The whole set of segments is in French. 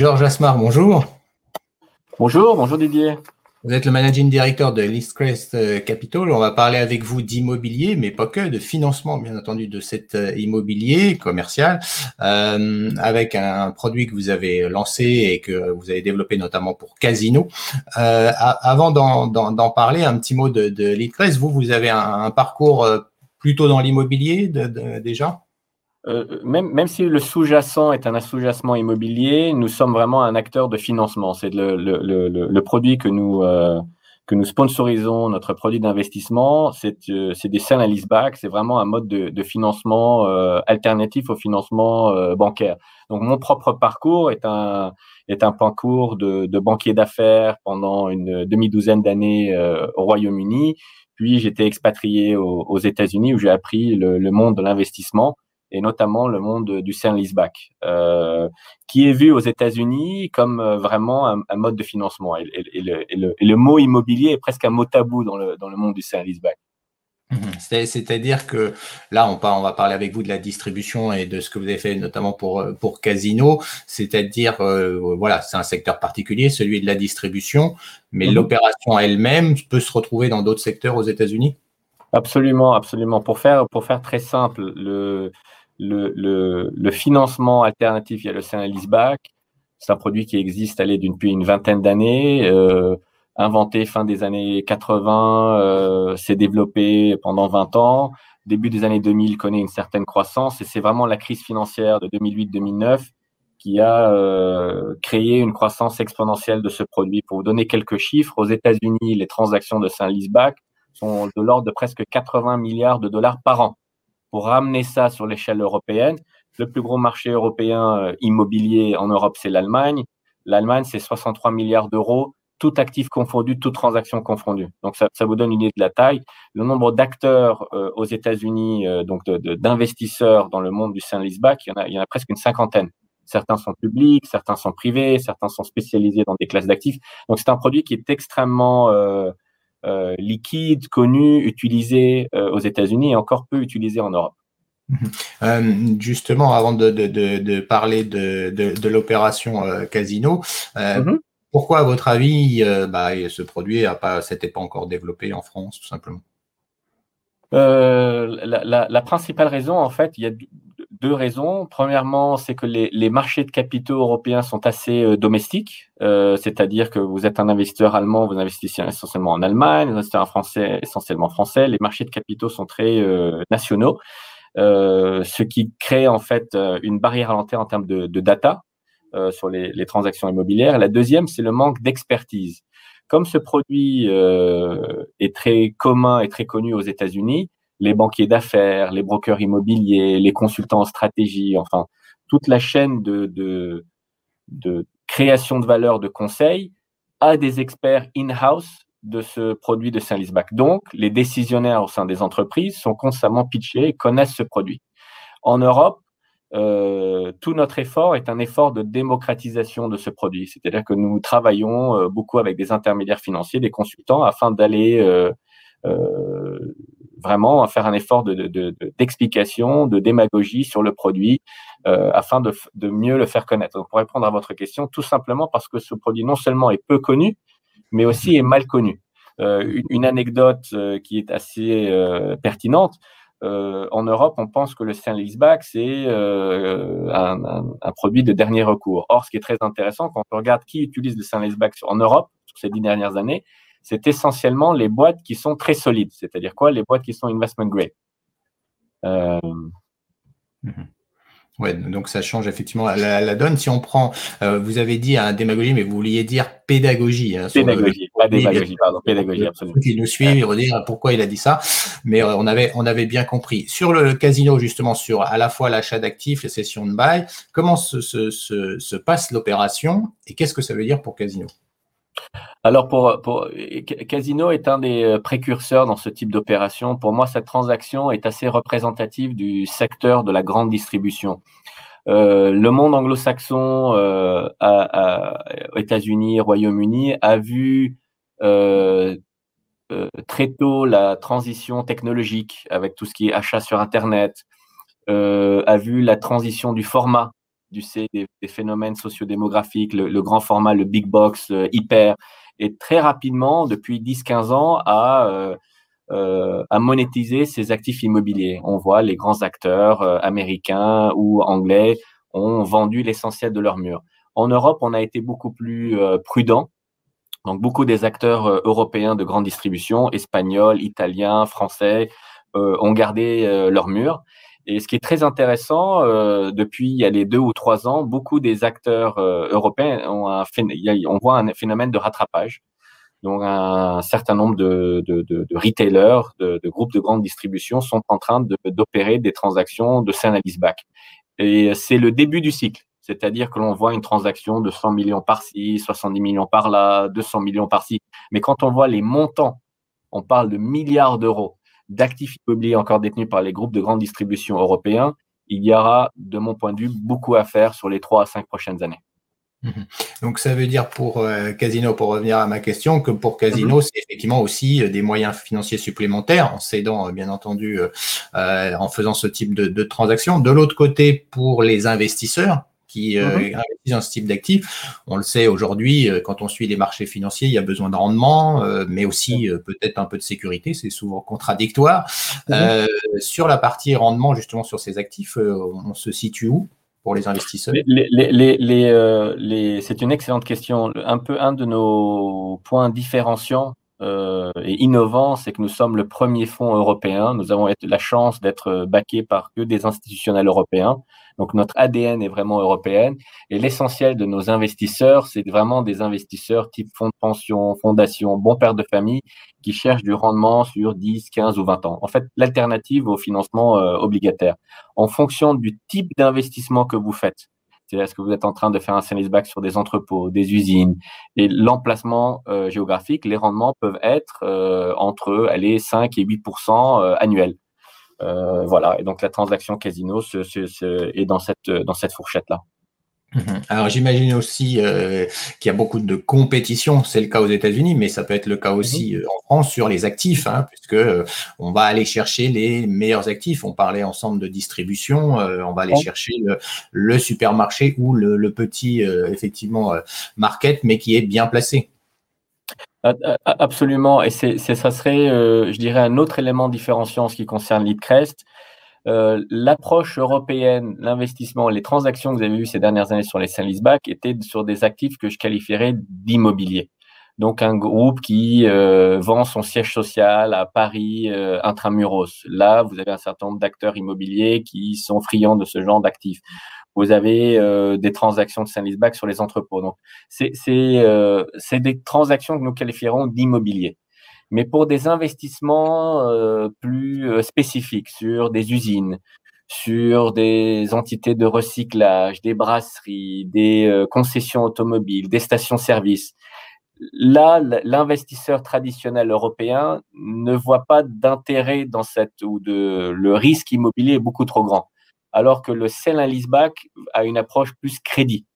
Georges Asmar, bonjour. Bonjour, bonjour Didier. Vous êtes le managing director de Listcrest euh, Capital. On va parler avec vous d'immobilier, mais pas que, de financement, bien entendu, de cet euh, immobilier commercial, euh, avec un produit que vous avez lancé et que vous avez développé notamment pour Casino. Euh, avant d'en parler, un petit mot de, de Listcrest. Vous, vous avez un, parcours plutôt dans l'immobilier déjà? Euh, même, même si le sous-jacent est un sous-jacent immobilier, nous sommes vraiment un acteur de financement. C'est le, le, le, le, produit que nous, euh, que nous sponsorisons, notre produit d'investissement, c'est euh, des sell and leaseback. C'est vraiment un mode de, de financement euh, alternatif au financement euh, bancaire. Donc, mon propre parcours est un, est un parcours de, de banquier d'affaires pendant une demi-douzaine d'années au Royaume-Uni. Puis, j'étais expatrié aux, aux États-Unis où j'ai appris le monde de l'investissement et notamment le monde du saint leaseback, euh, qui est vu aux États-Unis comme euh, vraiment un, mode de financement. Et, le, mot immobilier est presque un mot tabou dans le, dans le monde du saint leaseback. Mhm. C'est-à-dire que là, on, on, va parler avec vous de la distribution et de ce que vous avez fait notamment pour, pour Casino. C'est-à-dire, euh, voilà, c'est un secteur particulier, celui de la distribution, mais mhm. l'opération elle-même peut se retrouver dans d'autres secteurs aux États-Unis? Absolument, absolument. Pour faire, pour faire très simple, le, le, financement alternatif, il y a le saint leaseback. C'est un produit qui existe allez, depuis une vingtaine d'années, euh, inventé fin des années 80, euh, s'est développé pendant 20 ans. Début des années 2000 connaît une certaine croissance et c'est vraiment la crise financière de 2008-2009 qui a euh, créé une croissance exponentielle de ce produit. Pour vous donner quelques chiffres, aux États-Unis, les transactions de saint leaseback sont de l'ordre de presque 80 milliards de dollars par an pour ramener ça sur l'échelle européenne. Le plus gros marché européen euh, immobilier en Europe, c'est l'Allemagne. L'Allemagne, c'est 63 milliards d'euros, tout actif confondu, toute transaction confondue. Donc, ça, ça, vous donne une idée de la taille. Le nombre d'acteurs euh, aux États-Unis, euh, donc d'investisseurs dans le monde du saint leaseback, il il y en a presque une cinquantaine. Certains sont publics, certains sont privés, certains sont spécialisés dans des classes d'actifs. Donc, c'est un produit qui est extrêmement liquide, connu, utilisé euh, aux États-Unis et encore peu utilisé en Europe. Mhm. Euh, justement, avant de, parler de, l'opération Casino, mhm. pourquoi, à votre avis, bah, ce produit n'a pas, s'était pas encore développé en France, tout simplement? La, la, principale raison, en fait, il y a deux raisons. Premièrement, c'est que les, les, marchés de capitaux européens sont assez euh, domestiques, euh, c'est-à-dire que vous êtes un investisseur allemand, vous investissez essentiellement en Allemagne, vous investissez un français essentiellement français. Les marchés de capitaux sont très euh, nationaux, euh, ce qui crée en fait une barrière à l'entrée en termes de, de data sur les, les, transactions immobilières. La deuxième, c'est le manque d'expertise. Comme ce produit est très commun et très connu aux États-Unis, les banquiers d'affaires, les brokers immobiliers, les consultants en stratégie, enfin, toute la chaîne de, de, de création de valeur de conseil a des experts in-house de ce produit de saint leaseback. Donc, les décisionnaires au sein des entreprises sont constamment pitchés et connaissent ce produit. En Europe, euh, tout notre effort est un effort de démocratisation de ce produit. C'est-à-dire que nous travaillons euh, beaucoup avec des intermédiaires financiers, des consultants, afin d'aller euh vraiment faire un effort d'explication, de, de, de, démagogie sur le produit euh, afin de, mieux le faire connaître. Donc, pour répondre à votre question, tout simplement parce que ce produit non seulement est peu connu, mais aussi est mal connu. Euh, une, anecdote euh, qui est assez pertinente. En Europe, on pense que le saint leaseback, c'est un, un, produit de dernier recours. Or, ce qui est très intéressant, quand on regarde qui utilise le saint leaseback en Europe sur ces dix dernières années, c'est essentiellement les boîtes qui sont très solides. C'est-à-dire quoi? Les boîtes qui sont investment grade. Euh... Mhm. Ouais, donc ça change effectivement la, donne. Si on prend, euh, vous avez dit un démagogie, mais vous vouliez dire pédagogie. Hein, pédagogie, pas démagogie, pardon, pédagogie, absolument. Qui nous suivent, ils vont dire pourquoi il a dit ça, mais euh, on avait on avait bien compris. Sur le casino, justement, sur à la fois l'achat d'actifs, les sessions de bail, comment se, se, se, se passe l'opération et qu'est-ce que ça veut dire pour casino? Alors, pour, Casino est un des euh, précurseurs dans ce type d'opération. Pour moi, cette transaction est assez représentative du secteur de la grande distribution. Euh, le monde anglo-saxon, euh, États-Unis, Royaume-Uni, a vu très tôt la transition technologique avec tout ce qui est achat sur Internet, a vu la transition du format du C, des, phénomènes sociodémographiques, le, le, grand format, le big box, hyper, et très rapidement, depuis 10-15 ans, à, à monétiser ses actifs immobiliers. On voit les grands acteurs américains ou anglais ont vendu l'essentiel de leurs murs. En Europe, on a été beaucoup plus prudent donc, beaucoup des acteurs euh, européens de grande distribution, espagnols, italiens, français, euh, ont gardé euh, leur mur. Et ce qui est très intéressant, depuis il y a les deux ou trois ans, beaucoup des acteurs européens ont un, on voit un phénomène de rattrapage. Donc, un certain nombre de, de, de, de retailers, de, groupes de grande distribution sont en train d'opérer des transactions de sell back. Et c'est le début du cycle. C'est-à-dire que l'on voit une transaction de 100 millions par-ci, 70 millions par-là, 200 millions par-ci. Mais quand on voit les montants, on parle de milliards d'euros d'actifs immobiliers encore détenus par les groupes de grande distribution européens. Il y aura, de mon point de vue, beaucoup à faire sur les trois à cinq prochaines années. Mhm. Donc ça veut dire pour euh, Casino, pour revenir à ma question, que pour Casino, mhm. c'est effectivement aussi euh, des moyens financiers supplémentaires en cédant, euh, bien entendu, en faisant ce type de, de transaction. De l'autre côté, pour les investisseurs, qui euh, mhm. investissent dans ce type d'actifs. On le sait aujourd'hui, euh, quand on suit les marchés financiers, il y a besoin de rendement, euh, mais aussi peut-être un peu de sécurité. C'est souvent contradictoire. Mhm. sur la partie rendement, justement, sur ces actifs, on se situe où pour les investisseurs? C'est une excellente question. Un peu un de nos points différenciants et innovants, c'est que nous sommes le premier fonds européen. Nous avons la chance d'être baqués par que des institutionnels européens. Donc notre ADN est vraiment européenne et l'essentiel de nos investisseurs, c'est vraiment des investisseurs type fonds de pension, fondation, bon père de famille qui cherchent du rendement sur 10, 15 ou 20 ans. En fait, l'alternative au financement euh, obligataire. En fonction du type d'investissement que vous faites, c'est-à-dire est-ce que vous êtes en train de faire un sales back sur des entrepôts, des usines? Et l'emplacement euh, géographique, les rendements peuvent être euh, entre allez, 5 et 8% annuels. Euh, voilà, et donc la transaction casino est dans cette, dans cette fourchette-là. Mhm. Alors j'imagine aussi euh, qu'il y a beaucoup de compétition, c'est le cas aux États-Unis, mais ça peut être le cas aussi mhm. euh, en France sur les actifs, hein, puisque on va aller chercher les meilleurs actifs. On parlait ensemble de distribution, on va aller chercher le, supermarché ou le, le petit effectivement market, mais qui est bien placé. Absolument, et c'est, ça serait, euh, je dirais, un autre élément différenciant en ce qui concerne LeadCrest. Euh, l'approche européenne, l'investissement, les transactions que vous avez vues ces dernières années sur les saint back étaient sur des actifs que je qualifierais d'immobilier. Donc un groupe qui euh, vend son siège social à Paris intramuros. Là, vous avez un certain nombre d'acteurs immobiliers qui sont friands de ce genre d'actifs vous avez euh, des transactions de saint back sur les entrepôts. Donc, euh, c'est des transactions que nous qualifierons d'immobilier. Mais pour des investissements euh, plus spécifiques sur des usines, sur des entités de recyclage, des brasseries, des concessions automobiles, des stations-service, là, l'investisseur traditionnel européen ne voit pas d'intérêt dans cette ou de le risque immobilier est beaucoup trop grand alors que le sell and leaseback a une approche plus crédit.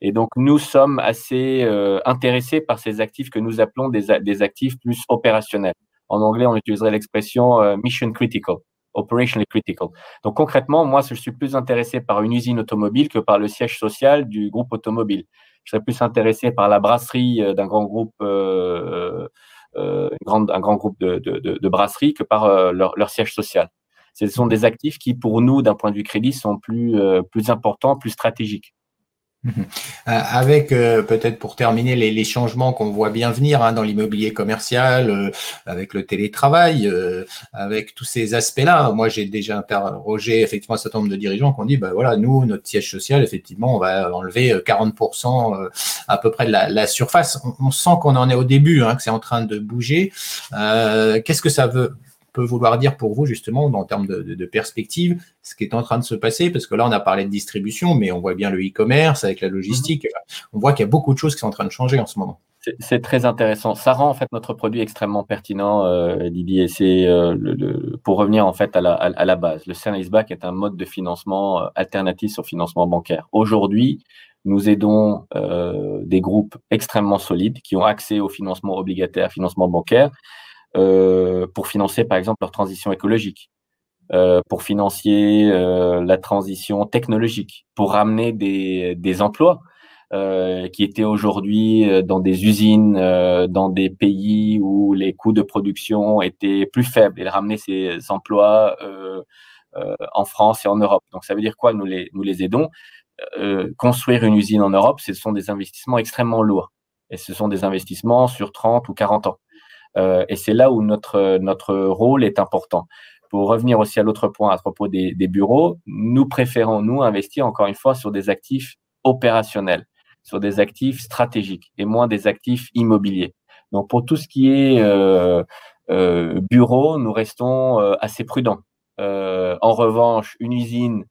Et donc, nous sommes assez euh, intéressés par ces actifs que nous appelons des, actifs plus opérationnels. En anglais, on utiliserait l'expression euh, mission critical, operationally critical. Donc, concrètement, moi, je suis plus intéressé par une usine automobile que par le siège social du groupe automobile. Je serais plus intéressé par la brasserie euh, d'un grand groupe, un grand groupe de, de, brasserie que par leur, siège social ce sont des actifs qui, pour nous, d'un point de vue crédit, sont plus, euh, plus importants, plus stratégiques. Mhm. Euh, avec euh, peut-être pour terminer les, changements qu'on voit bien venir hein, dans l'immobilier commercial, avec le télétravail, avec tous ces aspects-là. Moi, j'ai déjà interrogé effectivement un certain nombre de dirigeants qui ont dit, bah voilà, nous, notre siège social, effectivement, on va enlever 40% à peu près de la, surface. On, sent qu'on en est au début, hein, que c'est en train de bouger. Qu'est-ce que ça veut peut vouloir dire pour vous, justement, en termes de, perspective, ce qui est en train de se passer Parce que là, on a parlé de distribution, mais on voit bien le e-commerce avec la logistique. Mhm. On voit qu'il y a beaucoup de choses qui sont en train de changer en ce moment. C'est très intéressant. Ça rend en fait notre produit extrêmement pertinent, euh, Didier. C'est euh, le, pour revenir en fait à la, à, la base. Le service back est un mode de financement euh, alternatif au financement bancaire. Aujourd'hui, nous aidons euh, des groupes extrêmement solides qui ont accès au financement obligataire, financement bancaire, pour financer, par exemple, leur transition écologique. pour financer la transition technologique, pour ramener des, des emplois qui étaient aujourd'hui dans des usines, dans des pays où les coûts de production étaient plus faibles, et ramener ces emplois en France et en Europe. Donc ça veut dire quoi Nous les, nous les aidons? construire une usine en Europe, ce sont des investissements extrêmement lourds. Et ce sont des investissements sur 30 ou 40 ans. Euh, et c'est là où notre, notre rôle est important. Pour revenir aussi à l'autre point à propos des, bureaux, nous préférons, nous, investir encore une fois sur des actifs opérationnels, sur des actifs stratégiques et moins des actifs immobiliers. Donc, pour tout ce qui est euh, euh, bureau, nous restons euh, assez prudents. En revanche, une usine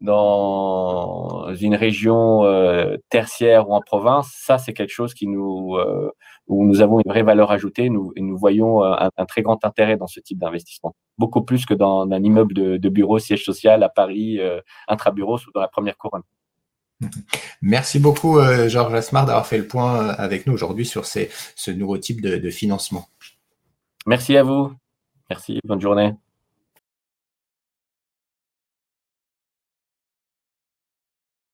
dans une région euh, tertiaire ou en province, ça c'est quelque chose qui nous euh, où nous avons une vraie valeur ajoutée nous, et nous voyons euh, un, très grand intérêt dans ce type d'investissement, beaucoup plus que dans un immeuble de, de bureau siège social à Paris, intrabureau dans la première couronne. Merci beaucoup Georges Asmar d'avoir fait le point avec nous aujourd'hui sur ces, ce nouveau type de, de financement. Merci à vous. Merci, bonne journée.